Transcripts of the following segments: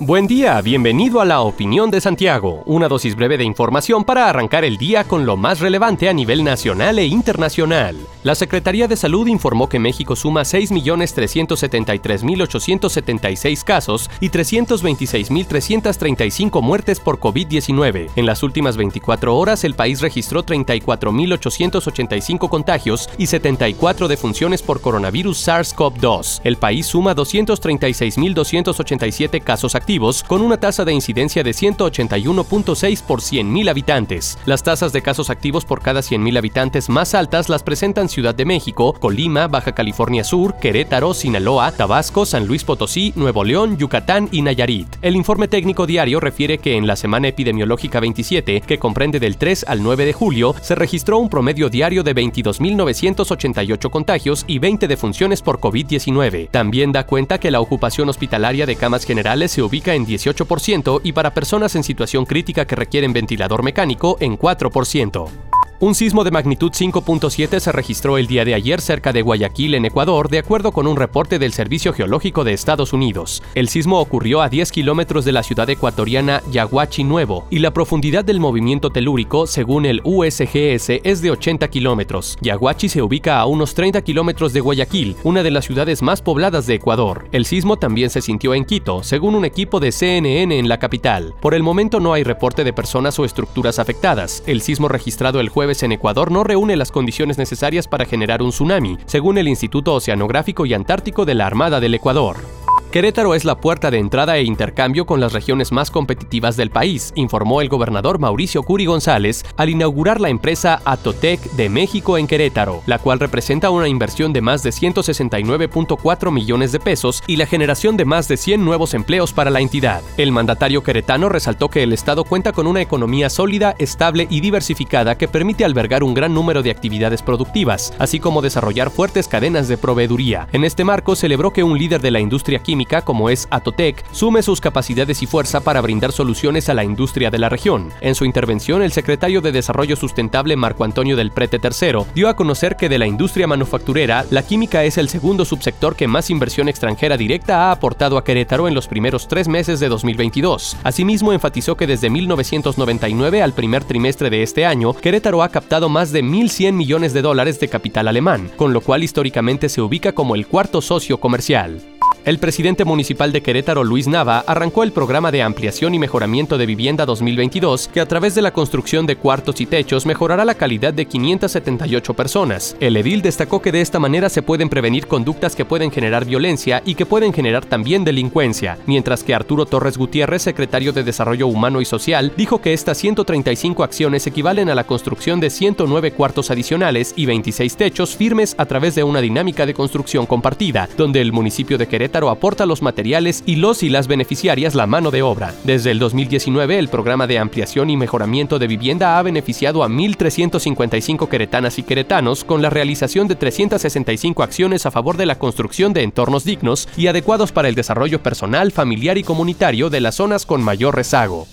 Buen día, bienvenido a la Opinión de Santiago, una dosis breve de información para arrancar el día con lo más relevante a nivel nacional e internacional. La Secretaría de Salud informó que México suma 6.373.876 casos y 326.335 muertes por COVID-19. En las últimas 24 horas, el país registró 34.885 contagios y 74 defunciones por coronavirus SARS-CoV-2. El país suma 236.287 casos activos con una tasa de incidencia de 181.6 por 100.000 habitantes. Las tasas de casos activos por cada 100.000 habitantes más altas las presentan Ciudad de México, Colima, Baja California Sur, Querétaro, Sinaloa, Tabasco, San Luis Potosí, Nuevo León, Yucatán y Nayarit. El informe técnico diario refiere que en la semana epidemiológica 27, que comprende del 3 al 9 de julio, se registró un promedio diario de 22.988 contagios y 20 defunciones por COVID-19. También da cuenta que la ocupación hospitalaria de camas generales se en 18% y para personas en situación crítica que requieren ventilador mecánico en 4%. Un sismo de magnitud 5.7 se registró el día de ayer cerca de Guayaquil, en Ecuador, de acuerdo con un reporte del Servicio Geológico de Estados Unidos. El sismo ocurrió a 10 kilómetros de la ciudad ecuatoriana Yaguachi Nuevo y la profundidad del movimiento telúrico, según el USGS, es de 80 kilómetros. Yaguachi se ubica a unos 30 kilómetros de Guayaquil, una de las ciudades más pobladas de Ecuador. El sismo también se sintió en Quito, según un equipo de CNN en la capital. Por el momento no hay reporte de personas o estructuras afectadas. El sismo registrado el jueves en Ecuador no reúne las condiciones necesarias para generar un tsunami, según el Instituto Oceanográfico y Antártico de la Armada del Ecuador. Querétaro es la puerta de entrada e intercambio con las regiones más competitivas del país, informó el gobernador Mauricio Curi González al inaugurar la empresa Atotec de México en Querétaro, la cual representa una inversión de más de 169.4 millones de pesos y la generación de más de 100 nuevos empleos para la entidad. El mandatario queretano resaltó que el Estado cuenta con una economía sólida, estable y diversificada que permite albergar un gran número de actividades productivas, así como desarrollar fuertes cadenas de proveeduría. En este marco celebró que un líder de la industria química como es Atotec, sume sus capacidades y fuerza para brindar soluciones a la industria de la región. En su intervención, el secretario de Desarrollo Sustentable Marco Antonio del Prete III dio a conocer que de la industria manufacturera, la química es el segundo subsector que más inversión extranjera directa ha aportado a Querétaro en los primeros tres meses de 2022. Asimismo, enfatizó que desde 1999 al primer trimestre de este año, Querétaro ha captado más de 1.100 millones de dólares de capital alemán, con lo cual históricamente se ubica como el cuarto socio comercial. El presidente municipal de Querétaro, Luis Nava, arrancó el programa de ampliación y mejoramiento de vivienda 2022, que a través de la construcción de cuartos y techos mejorará la calidad de 578 personas. El edil destacó que de esta manera se pueden prevenir conductas que pueden generar violencia y que pueden generar también delincuencia, mientras que Arturo Torres Gutiérrez, secretario de Desarrollo Humano y Social, dijo que estas 135 acciones equivalen a la construcción de 109 cuartos adicionales y 26 techos firmes a través de una dinámica de construcción compartida, donde el municipio de Querétaro aporta los materiales y los y las beneficiarias la mano de obra. Desde el 2019, el programa de ampliación y mejoramiento de vivienda ha beneficiado a 1.355 queretanas y queretanos con la realización de 365 acciones a favor de la construcción de entornos dignos y adecuados para el desarrollo personal, familiar y comunitario de las zonas con mayor rezago.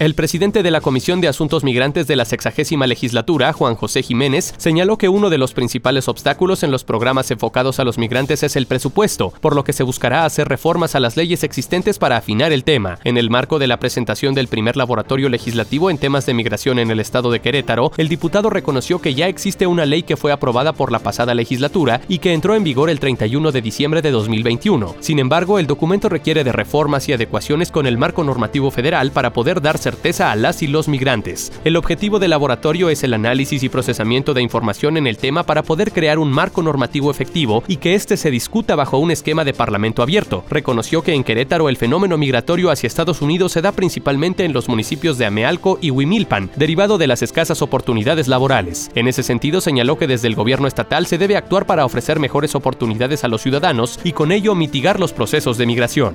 El presidente de la Comisión de Asuntos Migrantes de la sexagésima legislatura, Juan José Jiménez, señaló que uno de los principales obstáculos en los programas enfocados a los migrantes es el presupuesto, por lo que se buscará hacer reformas a las leyes existentes para afinar el tema. En el marco de la presentación del primer laboratorio legislativo en temas de migración en el estado de Querétaro, el diputado reconoció que ya existe una ley que fue aprobada por la pasada legislatura y que entró en vigor el 31 de diciembre de 2021. Sin embargo, el documento requiere de reformas y adecuaciones con el marco normativo federal para poder dar certeza a las y los migrantes. El objetivo del laboratorio es el análisis y procesamiento de información en el tema para poder crear un marco normativo efectivo y que éste se discuta bajo un esquema de parlamento abierto. Reconoció que en Querétaro el fenómeno migratorio hacia Estados Unidos se da principalmente en los municipios de Amealco y Huimilpan, derivado de las escasas oportunidades laborales. En ese sentido, señaló que desde el gobierno estatal se debe actuar para ofrecer mejores oportunidades a los ciudadanos y con ello mitigar los procesos de migración.